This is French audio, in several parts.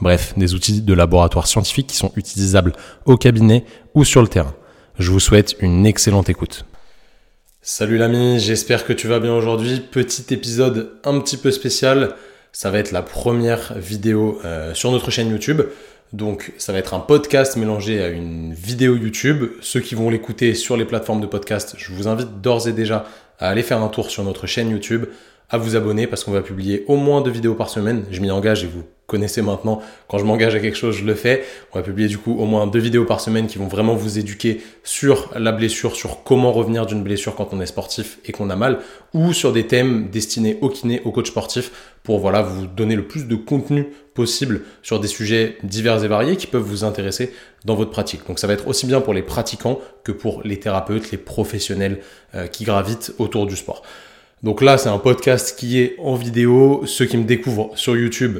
bref, des outils de laboratoire scientifique qui sont utilisables au cabinet ou sur le terrain. Je vous souhaite une excellente écoute. Salut l'ami, j'espère que tu vas bien aujourd'hui. Petit épisode un petit peu spécial. Ça va être la première vidéo euh, sur notre chaîne YouTube. Donc ça va être un podcast mélangé à une vidéo YouTube. Ceux qui vont l'écouter sur les plateformes de podcast, je vous invite d'ores et déjà à aller faire un tour sur notre chaîne YouTube à vous abonner parce qu'on va publier au moins deux vidéos par semaine. Je m'y engage et vous connaissez maintenant, quand je m'engage à quelque chose, je le fais. On va publier du coup au moins deux vidéos par semaine qui vont vraiment vous éduquer sur la blessure, sur comment revenir d'une blessure quand on est sportif et qu'on a mal, ou sur des thèmes destinés au kiné, au coach sportif, pour voilà vous donner le plus de contenu possible sur des sujets divers et variés qui peuvent vous intéresser dans votre pratique. Donc ça va être aussi bien pour les pratiquants que pour les thérapeutes, les professionnels euh, qui gravitent autour du sport. Donc là, c'est un podcast qui est en vidéo. Ceux qui me découvrent sur YouTube,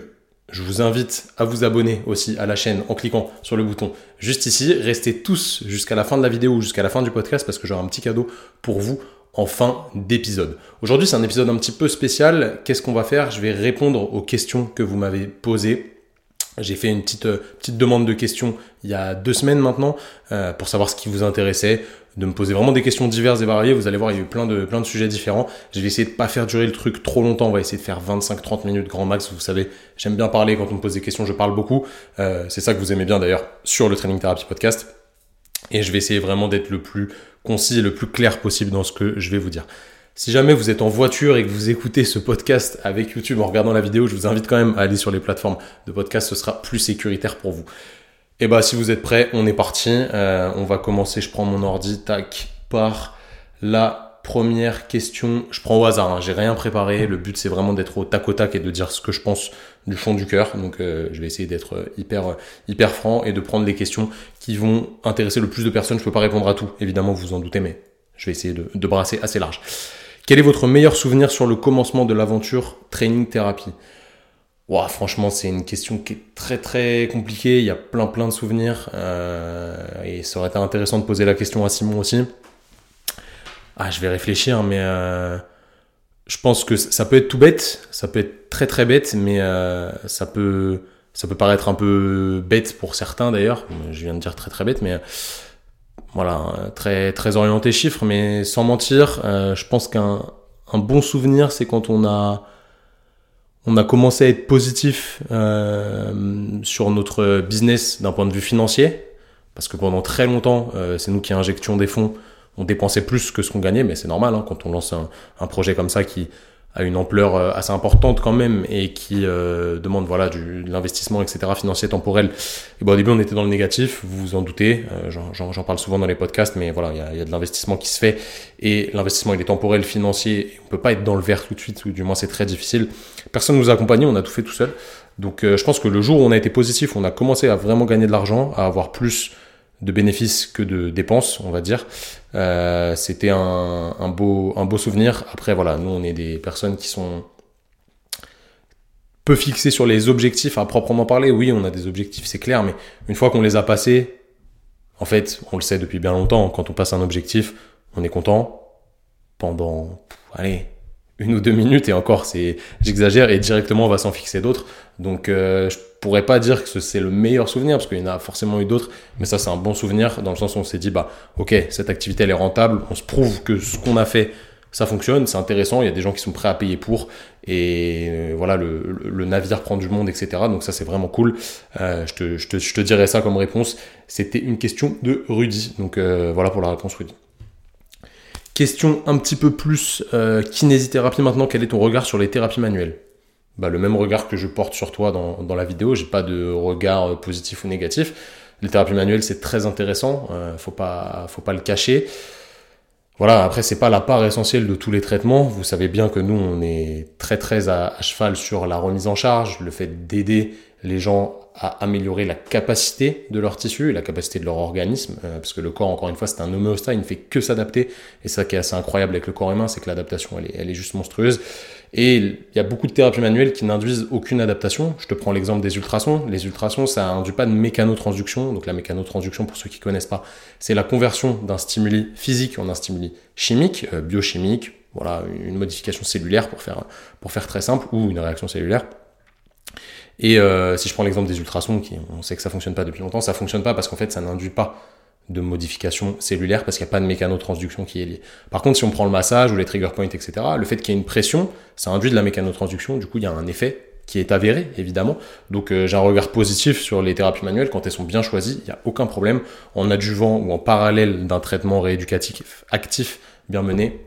je vous invite à vous abonner aussi à la chaîne en cliquant sur le bouton juste ici. Restez tous jusqu'à la fin de la vidéo ou jusqu'à la fin du podcast parce que j'aurai un petit cadeau pour vous en fin d'épisode. Aujourd'hui, c'est un épisode un petit peu spécial. Qu'est-ce qu'on va faire? Je vais répondre aux questions que vous m'avez posées. J'ai fait une petite, euh, petite demande de questions il y a deux semaines maintenant euh, pour savoir ce qui vous intéressait de me poser vraiment des questions diverses et variées. Vous allez voir, il y a eu plein de, plein de sujets différents. Je vais essayer de pas faire durer le truc trop longtemps. On va essayer de faire 25-30 minutes grand max. Vous savez, j'aime bien parler quand on me pose des questions. Je parle beaucoup. Euh, c'est ça que vous aimez bien d'ailleurs sur le Training Therapy Podcast. Et je vais essayer vraiment d'être le plus concis et le plus clair possible dans ce que je vais vous dire. Si jamais vous êtes en voiture et que vous écoutez ce podcast avec YouTube en regardant la vidéo, je vous invite quand même à aller sur les plateformes de podcast. Ce sera plus sécuritaire pour vous. Et eh bah si vous êtes prêts, on est parti. Euh, on va commencer, je prends mon ordi, tac, par la première question. Je prends au hasard, hein, j'ai rien préparé. Le but c'est vraiment d'être au tac au tac et de dire ce que je pense du fond du cœur. Donc euh, je vais essayer d'être hyper, hyper franc et de prendre les questions qui vont intéresser le plus de personnes. Je peux pas répondre à tout, évidemment, vous vous en doutez, mais je vais essayer de, de brasser assez large. Quel est votre meilleur souvenir sur le commencement de l'aventure training thérapie? Franchement, c'est une question qui est très très compliquée. Il y a plein plein de souvenirs. Euh, et ça aurait été intéressant de poser la question à Simon aussi. Ah, je vais réfléchir, mais euh, je pense que ça peut être tout bête. Ça peut être très très bête, mais euh, ça peut ça peut paraître un peu bête pour certains d'ailleurs. Je viens de dire très très bête, mais voilà, très très orienté chiffres. Mais sans mentir, je pense qu'un un bon souvenir, c'est quand on a on a commencé à être positif euh, sur notre business d'un point de vue financier, parce que pendant très longtemps, euh, c'est nous qui injections des fonds. On dépensait plus que ce qu'on gagnait, mais c'est normal hein, quand on lance un, projet comme ça qui a une ampleur euh, assez importante quand même et qui euh, demande voilà du, de l'investissement etc financier temporel. Et bon au début on était dans le négatif vous vous en doutez euh, j'en parle souvent dans les podcasts mais voilà il y a, y a, de l'investissement qui se fait et l'investissement il est temporel financier on peut pas être dans le vert tout de suite ou du moins c'est très difficile. Personne nous a accompagné on a tout fait tout seul. Donc je pense que le jour où on a été positif on a commencé à vraiment gagner de l'argent à avoir plus de bénéfices que de dépenses, on va dire. Euh, c'était un, beau, un beau souvenir. Après, voilà, nous, on est des personnes qui sont peu fixées sur les objectifs à proprement parler. Oui, on a des objectifs, c'est clair, mais une fois qu'on les a passés, en fait, on le sait depuis bien longtemps, quand on passe un objectif, on est content pendant, allez, une ou deux minutes et encore c'est j'exagère et directement on va s'en fixer d'autres. Donc euh, je pourrais pas dire que c'est le meilleur souvenir parce qu'il y en a forcément eu d'autres mais ça c'est un bon souvenir dans le sens où on s'est dit bah ok cette activité elle est rentable on se prouve que ce qu'on a fait ça fonctionne c'est intéressant il y a des gens qui sont prêts à payer pour et euh, voilà le, navire prend du monde etc donc ça c'est vraiment cool. Euh, je, te, je, te, je te dirais ça comme réponse. C'était une question de Rudy. Donc euh, voilà pour la réponse Rudy Question un petit peu plus euh, kinésithérapie maintenant, quel est ton regard sur les thérapies manuelles? Bah, Le même regard que je porte sur toi dans, la vidéo, j'ai pas de regard euh, positif ou négatif. Les thérapies manuelles c'est très intéressant, euh, faut pas faut pas le cacher. Voilà, après c'est pas la part essentielle de tous les traitements. Vous savez bien que nous on est très très à, cheval sur la remise en charge, le fait d'aider les gens à améliorer la capacité de leur tissu et la capacité de leur organisme, euh, parce que le corps, encore une fois, c'est un homéostat, il ne fait que s'adapter, et ça qui est assez incroyable avec le corps humain, c'est que l'adaptation, elle est, elle est juste monstrueuse. Et il y a beaucoup de thérapies manuelles qui n'induisent aucune adaptation. Je te prends l'exemple des ultrasons. Les ultrasons, ça induit pas de mécanotransduction. Donc la mécanotransduction, pour ceux qui connaissent pas, c'est la conversion d'un stimuli physique en un stimuli chimique, euh, biochimique, voilà, une modification cellulaire pour faire, pour faire très simple, ou une réaction cellulaire. Et euh, si je prends l'exemple des ultrasons, qui, on sait que ça fonctionne pas depuis longtemps, ça fonctionne pas parce qu'en fait ça n'induit pas de modification cellulaire parce qu'il n'y a pas de mécanotransduction qui est liée. Par contre, si on prend le massage ou les trigger points, etc., le fait qu'il y ait une pression, ça induit de la mécanotransduction, du coup il y a un effet qui est avéré, évidemment. Donc euh, j'ai un regard positif sur les thérapies manuelles quand elles sont bien choisies, il n'y a aucun problème. En adjuvant ou en parallèle d'un traitement rééducatif actif bien mené,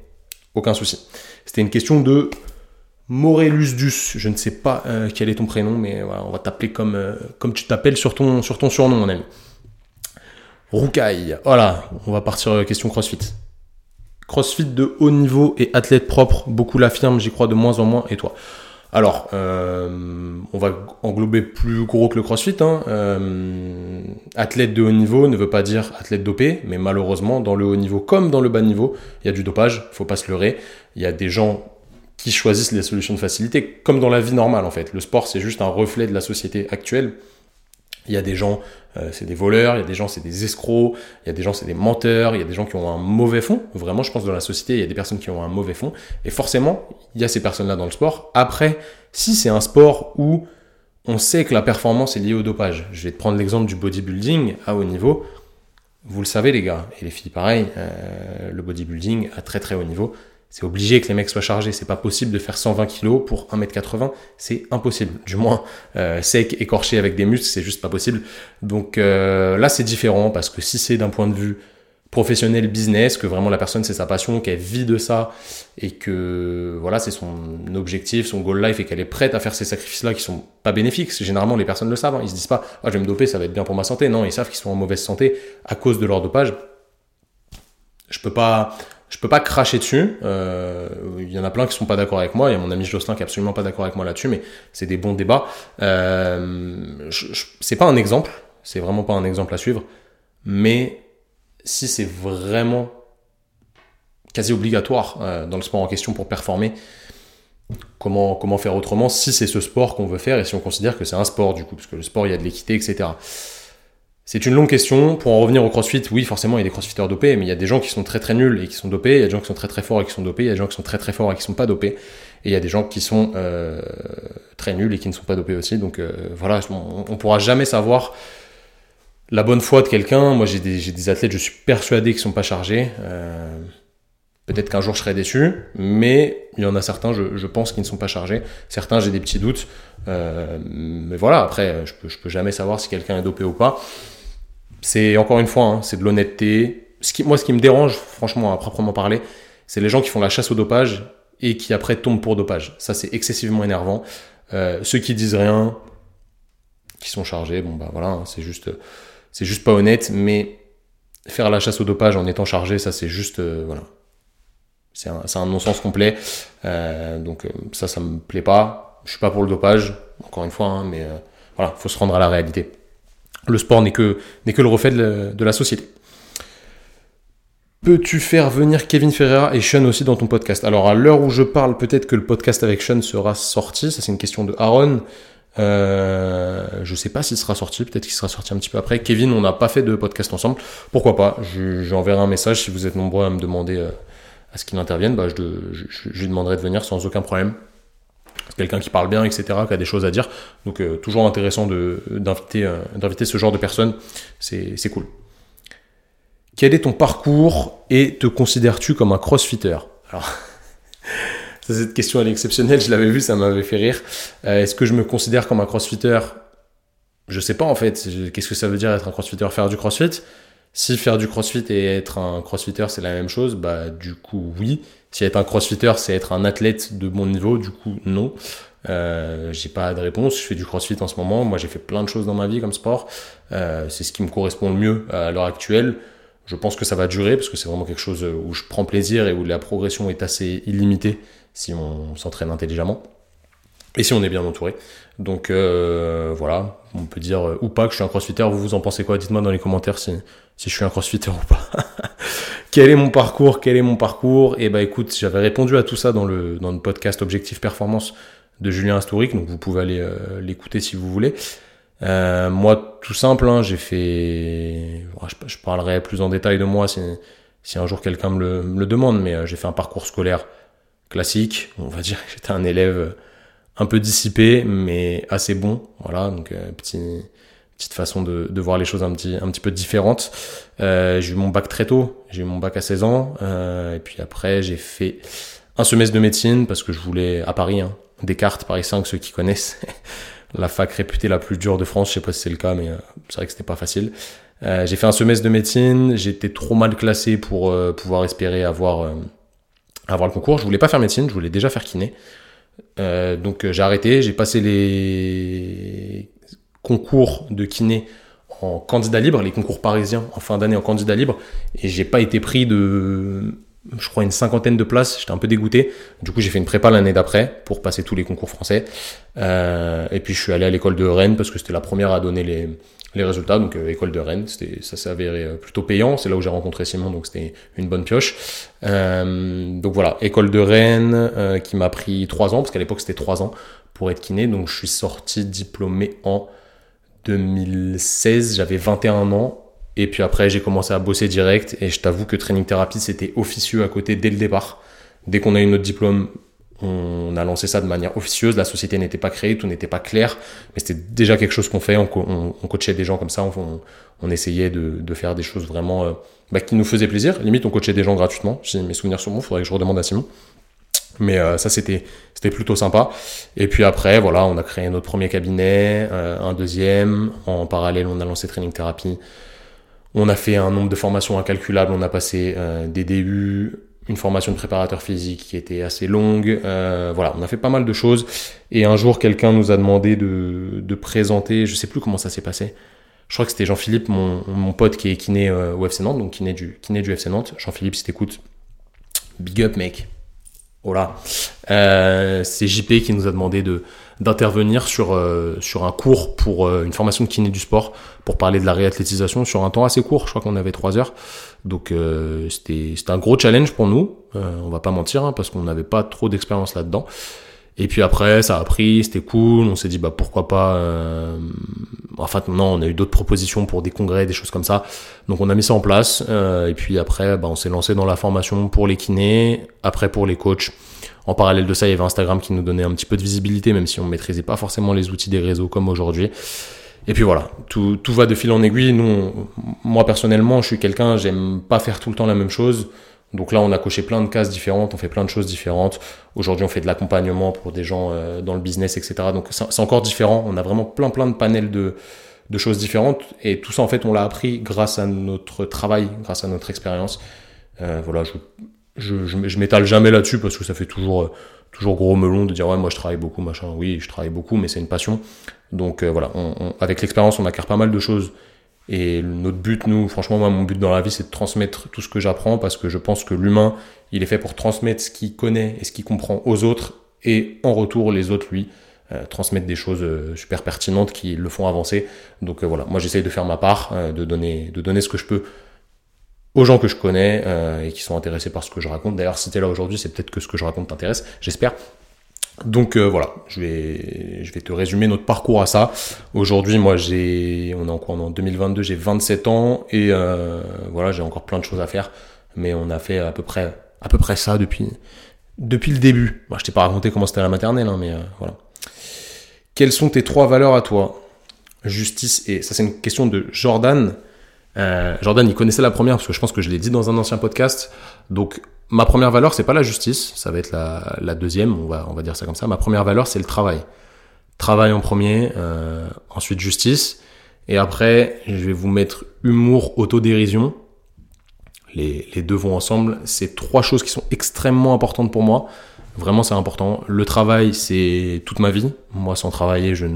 aucun souci. C'était une question de Morellusdus, je ne sais pas euh, quel est ton prénom, mais voilà, on va t'appeler comme, euh, tu t'appelles sur ton, sur ton surnom, mon ami. Roucaille, voilà, on va partir euh, question CrossFit. CrossFit de haut niveau et athlète propre, beaucoup l'affirment, j'y crois de moins en moins, et toi? Alors, on va englober plus gros que le CrossFit. Hein. athlète de haut niveau ne veut pas dire athlète dopé, mais malheureusement, dans le haut niveau comme dans le bas niveau, il y a du dopage, faut pas se leurrer. Il y a des gens qui choisissent les solutions de facilité, comme dans la vie normale en fait. Le sport, c'est juste un reflet de la société actuelle. Il y a des gens, euh, c'est des voleurs, il y a des gens, c'est des escrocs, il y a des gens, c'est des menteurs, il y a des gens qui ont un mauvais fond. Vraiment, je pense dans la société, il y a des personnes qui ont un mauvais fond. Et forcément, il y a ces personnes-là dans le sport. Après, si c'est un sport où on sait que la performance est liée au dopage, je vais te prendre l'exemple du bodybuilding à haut niveau. Vous le savez les gars, et les filles pareil, euh, le bodybuilding à très très haut niveau, c'est obligé que les mecs soient chargés. C'est pas possible de faire 120 kg pour 1m80. C'est impossible. Du moins, euh, sec, écorché avec des muscles, c'est juste pas possible. Donc euh, là, c'est différent parce que si c'est d'un point de vue professionnel, business, que vraiment la personne c'est sa passion, qu'elle vit de ça et que voilà, c'est son objectif, son goal life et qu'elle est prête à faire ces sacrifices-là qui sont pas bénéfiques. Généralement, les personnes le savent. Hein. Ils se disent pas, ah, je vais me doper, ça va être bien pour ma santé. Non, ils savent qu'ils sont en mauvaise santé à cause de leur dopage. Je peux pas je peux pas cracher dessus. Euh, il y en a plein qui sont pas d'accord avec moi. Il y a mon ami Jocelyn qui est absolument pas d'accord avec moi là-dessus, mais c'est des bons débats. Euh, c'est pas un exemple, c'est vraiment pas un exemple à suivre. Mais si c'est vraiment quasi obligatoire euh, dans le sport en question pour performer, comment, comment faire autrement si c'est ce sport qu'on veut faire et si on considère que c'est un sport du coup, parce que le sport il y a de l'équité, etc. C'est une longue question. Pour en revenir au crossfit, oui, forcément, il y a des crossfitters dopés, mais il y a des gens qui sont très très nuls et qui sont dopés. Il y a des gens qui sont très très forts et qui sont dopés. Il y a des gens qui sont très très forts et qui sont pas dopés. Et il y a des gens qui sont euh, très nuls et qui ne sont pas dopés aussi. Donc euh, voilà, on, ne pourra jamais savoir la bonne foi de quelqu'un. Moi, j'ai des, athlètes, je suis persuadé qu'ils sont pas chargés. Euh, peut-être qu'un jour je serai déçu, mais il y en a certains, je, je pense, qui ne sont pas chargés. Certains, j'ai des petits doutes. mais voilà, après, je peux, je peux jamais savoir si quelqu'un est dopé ou pas c'est encore une fois, hein, c'est de l'honnêteté. Ce qui, moi, ce qui me dérange, franchement, à proprement parler, c'est les gens qui font la chasse au dopage et qui après tombent pour dopage. Ça, c'est excessivement énervant. Euh, ceux qui disent rien, qui sont chargés, bon bah voilà, hein, c'est juste, c'est juste pas honnête. Mais faire la chasse au dopage en étant chargé, ça, c'est juste, euh, voilà, c'est un, un non-sens complet. Euh, donc ça, ça me plaît pas. Je suis pas pour le dopage, encore une fois, hein, mais voilà, faut se rendre à la réalité. Le sport n'est que, le reflet de la, société. Peux-tu faire venir Kevin Ferreira et Sean aussi dans ton podcast? Alors à l'heure où je parle, peut-être que le podcast avec Sean sera sorti. Ça c'est une question de Aaron. Euh, je sais pas s'il sera sorti, peut-être qu'il sera sorti un petit peu après. Kevin, on n'a pas fait de podcast ensemble. Pourquoi pas? J'enverrai un message si vous êtes nombreux à me demander euh, à ce qu'il intervienne. Bah, je, lui demanderai de venir sans aucun problème quelqu'un qui parle bien, etc., qui a des choses à dire. Donc euh, toujours intéressant d'inviter euh, d'inviter ce genre de personnes, c'est cool. Quel est ton parcours et te considères-tu comme un crossfitter? Alors, cette question elle est exceptionnelle, je l'avais vue, ça m'avait fait rire. Euh, est-ce que je me considère comme un crossfitter? Je sais pas en fait. Qu'est-ce que ça veut dire être un crossfitter? Faire du crossfit? Si faire du crossfit et être un crossfitter c'est la même chose, bah du coup oui. Si être un crossfitter, c'est être un athlète de bon niveau, du coup, non. Euh, j'ai pas de réponse. Je fais du crossfit en ce moment. Moi, j'ai fait plein de choses dans ma vie comme sport. Euh, c'est ce qui me correspond le mieux à l'heure actuelle. Je pense que ça va durer parce que c'est vraiment quelque chose où je prends plaisir et où la progression est assez illimitée si on s'entraîne intelligemment. et si on est bien entouré. Donc euh, voilà, on peut dire euh, ou pas que je suis un crossfitter. Vous vous en pensez quoi? Dites-moi dans les commentaires si, si je suis un crossfitter ou pas. Quel est mon parcours? Quel est mon parcours? Et eh ben écoute, j'avais répondu à tout ça dans le dans le podcast Objectif Performance de Julien Astouric, donc vous pouvez aller euh, l'écouter si vous voulez. Euh, moi, tout simple, hein, j'ai fait. Je, je, parlerai plus en détail de moi si, si un jour quelqu'un me le, me le demande, mais j'ai fait un parcours scolaire classique. On va dire que j'étais un élève un peu dissipé, mais assez bon. Voilà, donc euh, petit, petite façon de, de, voir les choses un petit, un petit peu différentes. Euh, j'ai eu mon bac très tôt, j'ai eu mon bac à 16 ans, euh, et puis après j'ai fait un semestre de médecine parce que je voulais à Paris, hein, Descartes, Paris 5, ceux qui connaissent. la fac réputée la plus dure de France, je sais pas si c'est le cas, mais euh, c'est vrai que c'était pas facile. Euh, j'ai fait un semestre de médecine, j'étais trop mal classé pour euh, pouvoir espérer avoir, avoir le concours. Je voulais pas faire médecine, je voulais déjà faire kiné. Euh, donc euh, j'ai arrêté, j'ai passé les concours de kiné en candidat libre, les concours parisiens en fin d'année en candidat libre, et j'ai pas été pris de, je crois, une cinquantaine de places. J'étais un peu dégoûté. Du coup, j'ai fait une prépa l'année d'après pour passer tous les concours français. Euh, et puis je suis allé à l'école de Rennes parce que c'était la première à donner les, résultats. Donc, euh, école de Rennes, c'était, ça s'est avéré euh, plutôt payant. C'est là où j'ai rencontré Simon, donc c'était une bonne pioche. Donc voilà, école de Rennes qui m'a pris trois ans, parce qu'à l'époque c'était trois ans pour être kiné. Donc, je suis sorti diplômé en 2016, j'avais 21 ans. Et puis après, j'ai commencé à bosser direct. Et je t'avoue que Training Therapy, c'était officieux à côté dès le départ. Dès qu'on a eu notre diplôme, on a lancé ça de manière officieuse, la société n'était pas créée, tout n'était pas clair, mais c'était déjà quelque chose qu'on fait, on, coachait des gens comme ça, on, essayait de, faire des choses vraiment euh, bah, qui nous faisaient plaisir. Limite, on coachait des gens gratuitement, si mes souvenirs sont bons, faudrait que je redemande à Simon. Mais euh, ça, c'était c'était plutôt sympa. Et puis après, voilà, on a créé notre premier cabinet, euh, un deuxième. En parallèle, on a lancé Training Therapy. On a fait un nombre de formations incalculable. On a passé des DU, une formation de préparateur physique qui était assez longue. Euh, voilà, on a fait pas mal de choses. Et un jour, quelqu'un nous a demandé de, présenter, je sais plus comment ça s'est passé. Je crois que c'était Jean-Philippe, mon, pote qui est kiné euh, au FC Nantes, donc kiné du, kiné du FC Nantes. Jean-Philippe, si t'écoutes, big up mec. Voilà. Euh, c'est JP qui nous a demandé de d'intervenir sur euh, sur un cours pour euh, une formation de kiné du sport pour parler de la réathlétisation sur un temps assez court. Je crois qu'on avait trois heures. Donc euh, c'était un gros challenge pour nous. on va pas mentir hein, parce qu'on n'avait pas trop d'expérience là-dedans. Et puis après, ça a pris, c'était cool. On s'est dit bah pourquoi pas. Euh... Enfin non, on a eu d'autres propositions pour des congrès, des choses comme ça. Donc on a mis ça en place. Euh, et puis après, bah, on s'est lancé dans la formation pour les kinés, après pour les coachs. En parallèle de ça, il y avait Instagram qui nous donnait un petit peu de visibilité, même si on maîtrisait pas forcément les outils des réseaux comme aujourd'hui. Et puis voilà, tout, tout va de fil en aiguille. Nous, moi personnellement, je suis quelqu'un, j'aime pas faire tout le temps la même chose. Donc là, on a coché plein de cases différentes, on fait plein de choses différentes. Aujourd'hui, on fait de l'accompagnement pour des gens euh, dans le business, etc. Donc c'est encore différent. On a vraiment plein plein de panels de, de choses différentes. Et tout ça, en fait, on l'a appris grâce à notre travail, grâce à notre expérience. Euh, voilà, je, je, je, m'étale jamais là-dessus parce que ça fait toujours, euh, toujours gros melon de dire ouais, moi je travaille beaucoup, machin. Oui, je travaille beaucoup, mais c'est une passion. Donc euh, voilà, avec l'expérience, on acquiert pas mal de choses et notre but, nous, franchement, moi, mon but dans la vie, c'est de transmettre tout ce que j'apprends parce que je pense que l'humain, il est fait pour transmettre ce qu'il connaît et ce qu'il comprend aux autres et en retour, les autres, lui, euh, transmettre des choses euh, super pertinentes qui le font avancer. Donc voilà, moi, j'essaye de faire ma part, de donner, de donner ce que je peux aux gens que je connais et qui sont intéressés par ce que je raconte. D'ailleurs, si t'es là aujourd'hui, c'est peut-être que ce que je raconte t'intéresse, j'espère. Donc euh, voilà, je vais, je vais te résumer notre parcours à ça. Aujourd'hui, moi, j'ai, on est en quoi En 2022, j'ai 27 ans et euh, voilà, j'ai encore plein de choses à faire. Mais on a fait à peu près, à peu près ça depuis, depuis le début. Moi, je t'ai pas raconté comment c'était la maternelle, hein, mais euh, voilà. Quelles sont tes trois valeurs à toi? Justice et ça, c'est une question de Jordan. Jordan, il connaissait la première parce que je pense que je l'ai dit dans un ancien podcast. Donc ma première valeur, c'est pas la justice, ça va être la, deuxième, on va, on va dire ça comme ça. Ma première valeur, c'est le travail. Travail en premier, euh, ensuite justice, et après, je vais vous mettre humour, autodérision. Les, les deux vont ensemble. C'est trois choses qui sont extrêmement importantes pour moi. Vraiment, c'est important. Le travail, c'est toute ma vie. Moi, sans travailler, je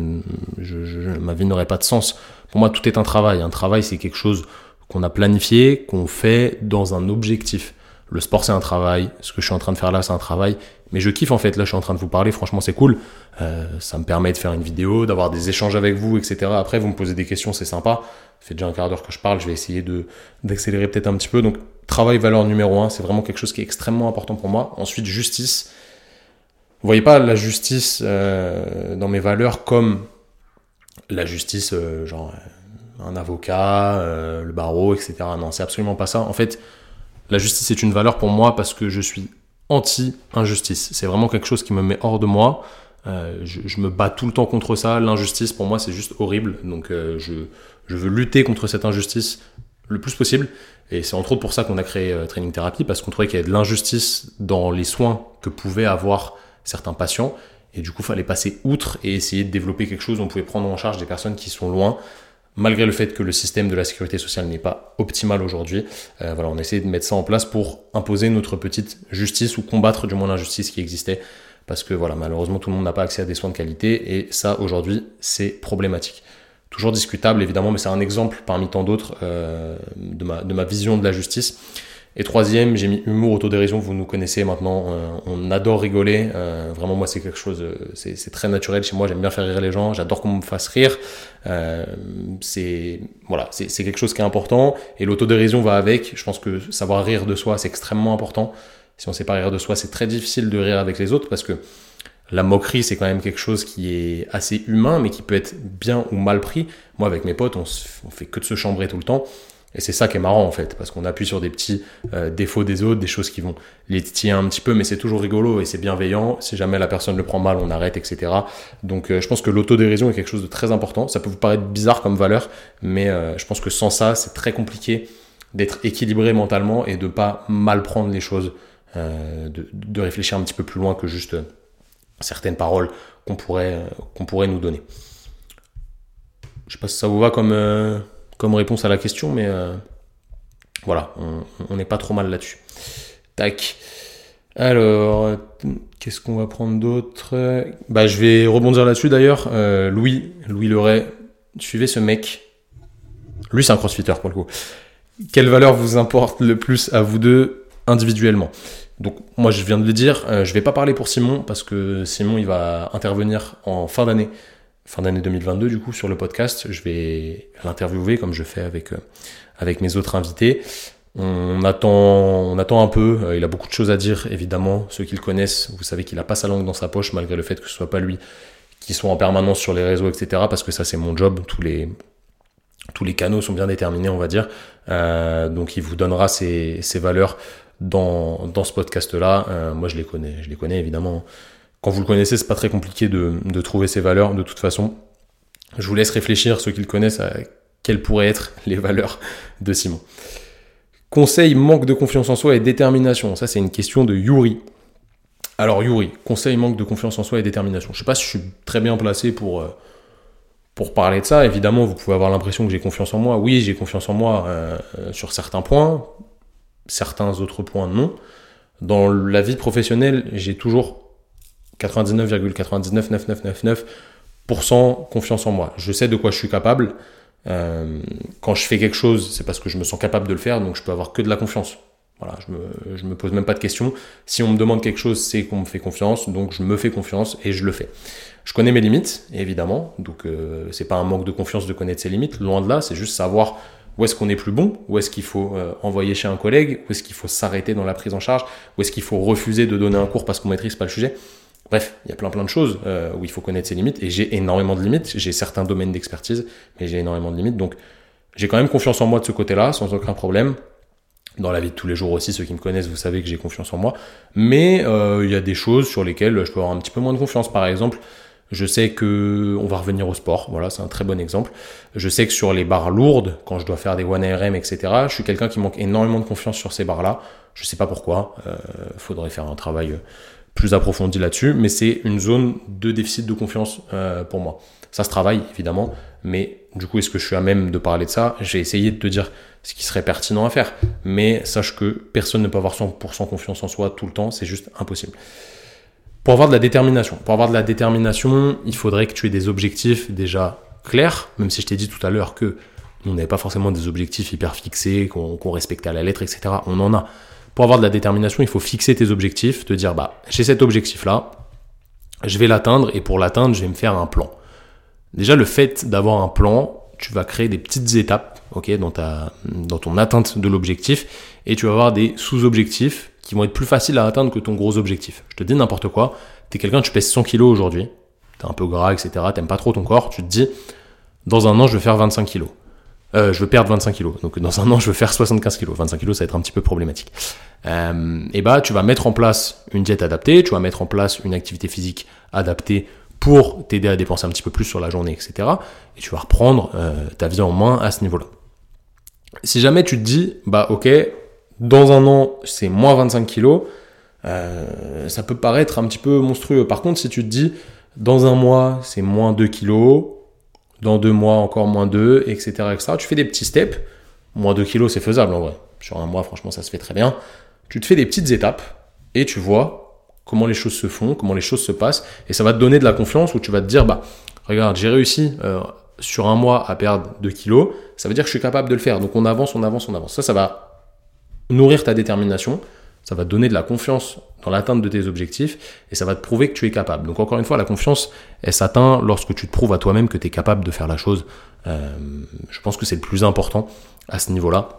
ma vie n'aurait pas de sens. Pour moi, tout est un travail. Un travail, c'est quelque chose qu'on a planifié, qu'on fait dans un objectif. le sport c'est un travail, ce que je suis en train de faire là c'est un travail, mais je kiffe en fait, là je suis en train de vous parler, franchement c'est cool, euh, ça me permet de faire une vidéo, d'avoir des échanges avec vous, etc. Après vous me posez des questions, c'est sympa, ça fait déjà un quart d'heure que je parle, je vais essayer de d'accélérer peut-être un petit peu, donc travail valeur numéro un, c'est vraiment quelque chose qui est extrêmement important pour moi. Ensuite justice, vous voyez pas la justice euh, dans mes valeurs comme la justice, euh, genre un avocat, euh, le barreau, etc. Non, c'est absolument pas ça. En fait, la justice est une valeur pour moi parce que je suis anti-injustice. C'est vraiment quelque chose qui me met hors de moi. Euh, je, me bats tout le temps contre ça. L'injustice, pour moi, c'est juste horrible. Donc, euh, je, je, veux lutter contre cette injustice le plus possible. Et c'est entre autres pour ça qu'on a créé Training Therapy, parce qu'on trouvait qu'il y avait de l'injustice dans les soins que pouvaient avoir certains patients. Et du coup, fallait passer outre et essayer de développer quelque chose on pouvait prendre en charge des personnes qui sont loin malgré le fait que le système de la sécurité sociale n'est pas optimal aujourd'hui. Euh, voilà, on essaie de mettre ça en place pour imposer notre petite justice ou combattre du moins l'injustice qui existait. Parce que voilà, malheureusement, tout le monde n'a pas accès à des soins de qualité et ça, aujourd'hui, c'est problématique. Toujours discutable, évidemment, mais c'est un exemple parmi tant d'autres euh, de ma vision de la justice. Et troisième, j'ai mis humour, autodérision, vous nous connaissez maintenant, euh, on adore rigoler, euh, vraiment moi c'est quelque chose, euh, c'est très naturel chez moi, j'aime bien faire rire les gens, j'adore qu'on me fasse rire, c'est voilà, c'est quelque chose qui est important, et l'autodérision va avec, je pense que savoir rire de soi c'est extrêmement important, si on sait pas rire de soi c'est très difficile de rire avec les autres, parce que la moquerie c'est quand même quelque chose qui est assez humain, mais qui peut être bien ou mal pris, moi avec mes potes on, on fait que de se chambrer tout le temps, et c'est ça qui est marrant en fait, parce qu'on appuie sur des petits euh, défauts des autres, des choses qui vont les titiller un petit peu, mais c'est toujours rigolo et c'est bienveillant. Si jamais la personne le prend mal, on arrête, etc. Donc euh, je pense que l'autodérision est quelque chose de très important. Ça peut vous paraître bizarre comme valeur, mais euh, je pense que sans ça, c'est très compliqué d'être équilibré mentalement et de pas mal prendre les choses, de, réfléchir un petit peu plus loin que juste certaines paroles qu'on pourrait, qu'on pourrait nous donner. Je sais pas si ça vous va comme comme réponse à la question, mais euh, voilà, on n'est pas trop mal là-dessus. Tac. Alors, qu'est-ce qu'on va prendre d'autre? Bah, je vais rebondir là-dessus d'ailleurs. Euh, Louis, Louis Leray, suivez ce mec. Lui, c'est un crossfitter pour le coup. Quelle valeur vous importe le plus à vous deux individuellement? Donc, moi, je viens de le dire. Euh, je vais pas parler pour Simon parce que Simon, il va intervenir en fin d'année fin d'année 2022 du coup sur le podcast. Je vais l'interviewer comme je fais avec, euh, avec mes autres invités. On attend, on attend un peu. Euh, il a beaucoup de choses à dire, évidemment. Ceux qui le connaissent, vous savez qu'il a pas sa langue dans sa poche, malgré le fait que ce soit pas lui qui soit en permanence sur les réseaux, etc. Parce que ça, c'est mon job. Tous les, tous les canaux sont bien déterminés, on va dire. Euh, donc, il vous donnera ses, ses valeurs dans, dans ce podcast-là. Moi, je les connais. Je les connais, évidemment. Quand vous le connaissez, c'est pas très compliqué de, trouver ces valeurs de toute façon. Je vous laisse réfléchir, ceux qui le connaissent, à quelles pourraient être les valeurs de Simon. Conseil, manque de confiance en soi et détermination. Ça, c'est une question de Yuri. Alors, Yuri, conseil, manque de confiance en soi et détermination. Je sais pas si je suis très bien placé pour, euh, parler de ça. Évidemment, vous pouvez avoir l'impression que j'ai confiance en moi. Oui, j'ai confiance en moi euh, sur certains points, certains autres points non. Dans la vie professionnelle, j'ai toujours 99,999999% confiance en moi. Je sais de quoi je suis capable. Euh, quand je fais quelque chose, c'est parce que je me sens capable de le faire, donc je peux avoir que de la confiance. Voilà, je me, je me pose même pas de questions. Si on me demande quelque chose, c'est qu'on me fait confiance, donc je me fais confiance et je le fais. Je connais mes limites, évidemment, donc euh, c'est pas un manque de confiance de connaître ses limites, loin de là, c'est juste savoir où est-ce qu'on est plus bon, où est-ce qu'il faut euh, envoyer chez un collègue, où est-ce qu'il faut s'arrêter dans la prise en charge, où est-ce qu'il faut refuser de donner un cours parce qu'on maîtrise pas le sujet. Bref, il y a plein plein de choses euh, où il faut connaître ses limites et j'ai énormément de limites. J'ai certains domaines d'expertise, mais j'ai énormément de limites. Donc j'ai quand même confiance en moi de ce côté-là, sans aucun problème. Dans la vie de tous les jours aussi, ceux qui me connaissent, vous savez que j'ai confiance en moi. Mais euh, il y a des choses sur lesquelles je peux avoir un petit peu moins de confiance. Par exemple, je sais que on va revenir au sport. Voilà, c'est un très bon exemple. Je sais que sur les barres lourdes, quand je dois faire des 1RM, etc., je suis quelqu'un qui manque énormément de confiance sur ces barres-là. Je sais pas pourquoi. Euh, faudrait faire un travail plus approfondi là-dessus, mais c'est une zone de déficit de confiance euh, pour moi. Ça se travaille évidemment, mais du coup, est-ce que je suis à même de parler de ça? J'ai essayé de te dire ce qui serait pertinent à faire, mais sache que personne ne peut avoir 100% confiance en soi tout le temps, c'est juste impossible. Pour avoir de la détermination, pour avoir de la détermination, il faudrait que tu aies des objectifs déjà clairs, même si je t'ai dit tout à l'heure que on n'avait pas forcément des objectifs hyper fixés, qu'on respecte à la lettre, etc. On en a. Pour avoir de la détermination, il faut fixer tes objectifs, te dire, bah, j'ai cet objectif-là, je vais l'atteindre, et pour l'atteindre, je vais me faire un plan. Déjà, le fait d'avoir un plan, tu vas créer des petites étapes, ok, dans ta, dans ton atteinte de l'objectif, et tu vas avoir des sous-objectifs qui vont être plus faciles à atteindre que ton gros objectif. Je te dis n'importe quoi. T'es quelqu'un, tu pèses 100 kilos aujourd'hui, t'es un peu gras, etc. T'aimes pas trop ton corps, tu te dis, dans un an, je veux faire 25 kilos. Euh, je veux perdre 25 kilos. Donc dans un an, je veux faire 75 kilos. 25 kilos, ça va être un petit peu problématique. Euh, et bah, tu vas mettre en place une diète adaptée, tu vas mettre en place une activité physique adaptée pour t'aider à dépenser un petit peu plus sur la journée, etc. Et tu vas reprendre euh, ta vie en main à ce niveau-là. Si jamais tu te dis, bah ok, dans un an, c'est moins 25 kilos, euh, ça peut paraître un petit peu monstrueux. Par contre, si tu te dis, dans un mois, c'est moins 2 kilos, dans deux mois, encore moins 2, etc., etc., tu fais des petits steps. Moins 2 kilos, c'est faisable en vrai. Sur un mois, franchement, ça se fait très bien. Tu te fais des petites étapes et tu vois comment les choses se font, comment les choses se passent. Et ça va te donner de la confiance où tu vas te dire, bah, regarde, j'ai réussi euh, sur un mois à perdre 2 kilos. Ça veut dire que je suis capable de le faire. Donc on avance, on avance, on avance. Ça, ça va nourrir ta détermination. Ça va te donner de la confiance dans l'atteinte de tes objectifs et ça va te prouver que tu es capable. Donc encore une fois, la confiance, elle s'atteint lorsque tu te prouves à toi-même que tu es capable de faire la chose. Euh, je pense que c'est le plus important à ce niveau-là.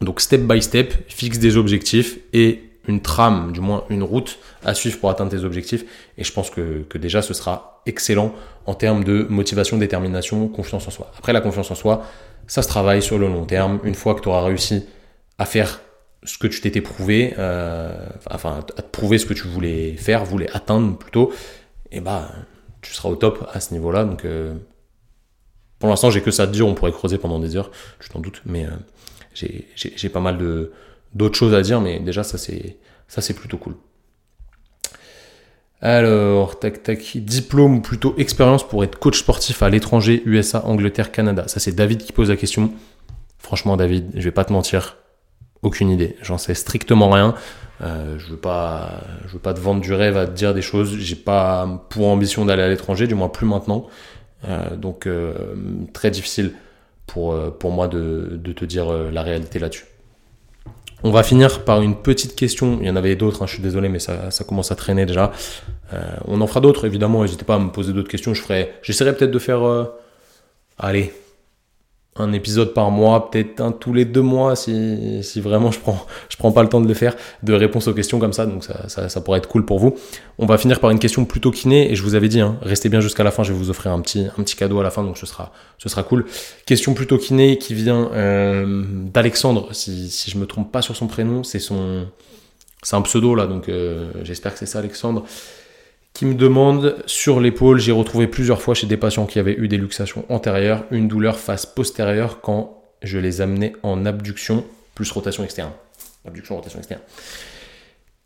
Donc step by step, fixe des objectifs et une trame, du moins une route à suivre pour atteindre tes objectifs. Et je pense que, que déjà ce sera excellent en termes de motivation, détermination, confiance en soi. Après la confiance en soi, ça se travaille sur le long terme. Une fois que tu auras réussi à faire ce que tu t'étais prouvé, euh, enfin à te prouver ce que tu voulais faire, voulais atteindre plutôt, et bah tu seras au top à ce niveau-là. Donc euh, pour l'instant j'ai que ça à te dire, on pourrait creuser pendant des heures, je t'en doute, mais euh, j'ai pas mal de d'autres choses à dire, mais déjà ça c'est ça c'est plutôt cool. Alors, tac tac, diplôme ou plutôt expérience pour être coach sportif à l'étranger, USA, Angleterre, Canada. Ça c'est David qui pose la question. Franchement David, je vais pas te mentir, aucune idée. J'en sais strictement rien. Euh, je veux pas, je veux pas te vendre du rêve à te dire des choses. J'ai pas pour ambition d'aller à l'étranger, du moins plus maintenant. Euh, donc euh, très difficile pour pour moi de, de te dire la réalité là-dessus. On va finir par une petite question. Il y en avait d'autres, hein, je suis désolé, mais ça, ça commence à traîner déjà. on en fera d'autres, évidemment. N'hésitez pas à me poser d'autres questions. Je ferai, j'essaierai peut-être de faire, allez, un épisode par mois, peut-être un tous les deux mois si, si vraiment je prends, je prends pas le temps de le faire, de réponse aux questions comme ça, donc ça, ça, ça, pourrait être cool pour vous. On va finir par une question plutôt kiné, et je vous avais dit, hein, restez bien jusqu'à la fin, je vais vous offrir un petit, un petit cadeau à la fin, donc ce sera, ce sera cool. Question plutôt kiné qui vient euh, d'Alexandre, si, si je me trompe pas sur son prénom, c'est son, c'est un pseudo là, donc euh, j'espère que c'est ça Alexandre qui me demande sur l'épaule, j'ai retrouvé plusieurs fois chez des patients qui avaient eu des luxations antérieures, une douleur face postérieure quand je les amenais en abduction plus rotation externe. Abduction, rotation externe.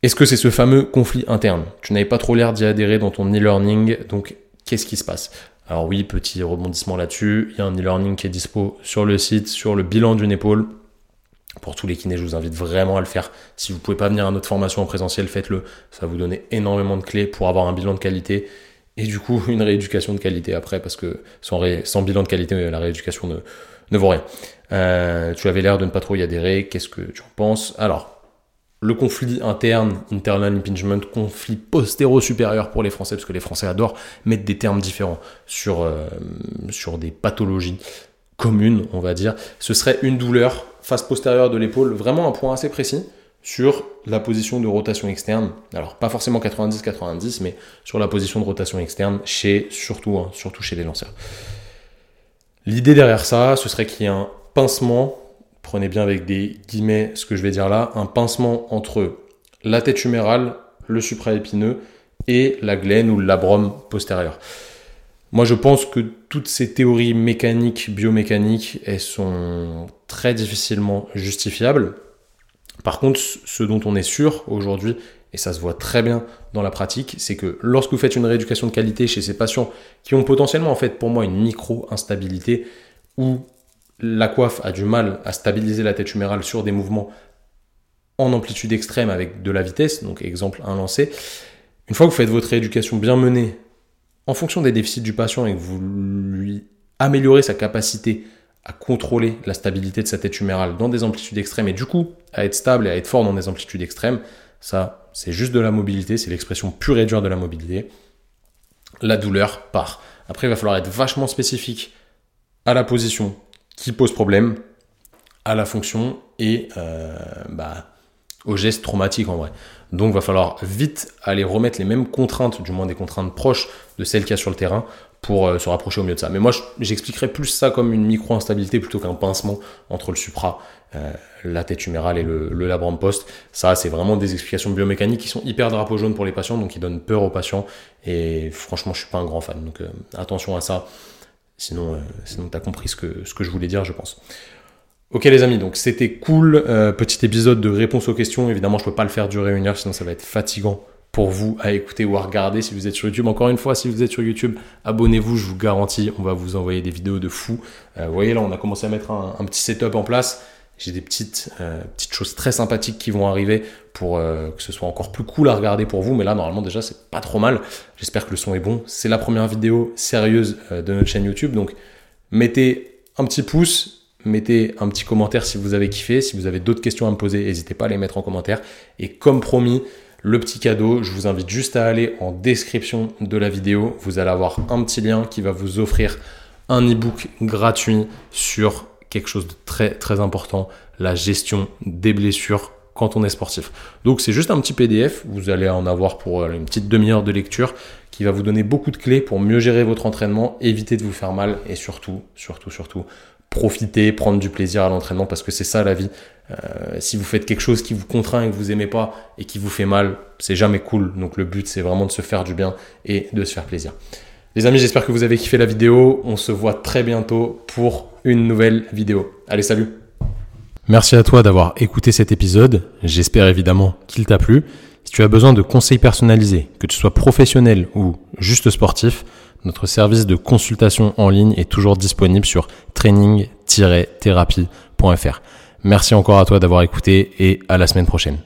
Est-ce que c'est ce fameux conflit interne? Tu n'avais pas trop l'air d'y adhérer dans ton e-learning, donc qu'est-ce qui se passe? Alors oui, petit rebondissement là-dessus, il y a un e-learning qui est dispo sur le site, sur le bilan d'une épaule. Pour tous les kinés, je vous invite vraiment à le faire. Si vous pouvez pas venir à notre formation en présentiel, faites-le. Ça va vous donner énormément de clés pour avoir un bilan de qualité et du coup une rééducation de qualité après parce que sans, bilan de qualité, la rééducation ne, ne vaut rien. Euh, tu avais l'air de ne pas trop y adhérer. Qu'est-ce que tu en penses? Alors, le conflit interne, internal impingement, conflit postéro-supérieur pour les Français, parce que les Français adorent mettre des termes différents sur, euh, sur des pathologies communes, on va dire. Ce serait une douleur face postérieure de l'épaule, vraiment un point assez précis sur la position de rotation externe. Alors pas forcément 90-90, mais sur la position de rotation externe chez surtout, hein, surtout chez les lanceurs. L'idée derrière ça, ce serait qu'il y ait un pincement, prenez bien avec des guillemets ce que je vais dire là, un pincement entre la tête humérale, le supraépineux et la glène ou le labrum postérieur. Moi, je pense que toutes ces théories mécaniques, biomécaniques, elles sont très difficilement justifiables. Par contre, ce dont on est sûr aujourd'hui, et ça se voit très bien dans la pratique, c'est que lorsque vous faites une rééducation de qualité chez ces patients qui ont potentiellement, en fait, pour moi, une micro-instabilité, où la coiffe a du mal à stabiliser la tête humérale sur des mouvements en amplitude extrême avec de la vitesse, donc exemple un lancé, une fois que vous faites votre rééducation bien menée en fonction des déficits du patient et que vous lui améliorez sa capacité à contrôler la stabilité de sa tête humérale dans des amplitudes extrêmes et du coup à être stable et à être fort dans des amplitudes extrêmes, ça c'est juste de la mobilité, c'est l'expression pure et dure de la mobilité. La douleur part. Après, il va falloir être vachement spécifique à la position qui pose problème, à la fonction et euh, bah, au geste traumatique en vrai. Donc, va falloir vite aller remettre les mêmes contraintes, du moins des contraintes proches de celles qu'il y a sur le terrain, pour euh, se rapprocher au mieux de ça. Mais moi, j'expliquerais plus ça comme une micro-instabilité plutôt qu'un pincement entre le supra, euh, la tête humérale et le, le labrum post. Ça, c'est vraiment des explications biomécaniques qui sont hyper drapeau jaune pour les patients, donc qui donnent peur aux patients. Et franchement, je suis pas un grand fan. Donc, attention à ça. Sinon, sinon tu as compris ce que, ce que je voulais dire, je pense. Ok les amis, donc c'était cool, euh, petit épisode de réponse aux questions. Évidemment, je peux pas le faire durer une heure, sinon ça va être fatigant pour vous à écouter ou à regarder si vous êtes sur YouTube. Encore une fois, si vous êtes sur YouTube, abonnez-vous, je vous garantis, on va vous envoyer des vidéos de fou. Euh, vous voyez là, on a commencé à mettre un, petit setup en place. J'ai des petites, euh, petites choses très sympathiques qui vont arriver pour que ce soit encore plus cool à regarder pour vous. Mais là, normalement, déjà, c'est pas trop mal. J'espère que le son est bon. C'est la première vidéo sérieuse de notre chaîne YouTube. Donc, mettez un petit pouce, mettez un petit commentaire si vous avez kiffé. Si vous avez d'autres questions à me poser, n'hésitez pas à les mettre en commentaire. Et comme promis, le petit cadeau, je vous invite juste à aller en description de la vidéo. Vous allez avoir un petit lien qui va vous offrir un e-book gratuit sur quelque chose de très très important, la gestion des blessures quand on est sportif. Donc c'est juste un petit PDF, vous allez en avoir pour euh, une petite demi-heure de lecture qui va vous donner beaucoup de clés pour mieux gérer votre entraînement, éviter de vous faire mal et surtout, surtout, surtout, profiter, prendre du plaisir à l'entraînement parce que c'est ça la vie. Euh, si vous faites quelque chose qui vous contraint et que vous aimez pas et qui vous fait mal, c'est jamais cool. Donc le but c'est vraiment de se faire du bien et de se faire plaisir. Les amis, j'espère que vous avez kiffé la vidéo. On se voit très bientôt pour une nouvelle vidéo. Allez, salut Merci à toi d'avoir écouté cet épisode. J'espère évidemment qu'il t'a plu. Si tu as besoin de conseils personnalisés, que tu sois professionnel ou juste sportif, notre service de consultation en ligne est toujours disponible sur training-thérapie.fr. Merci encore à toi d'avoir écouté et à la semaine prochaine.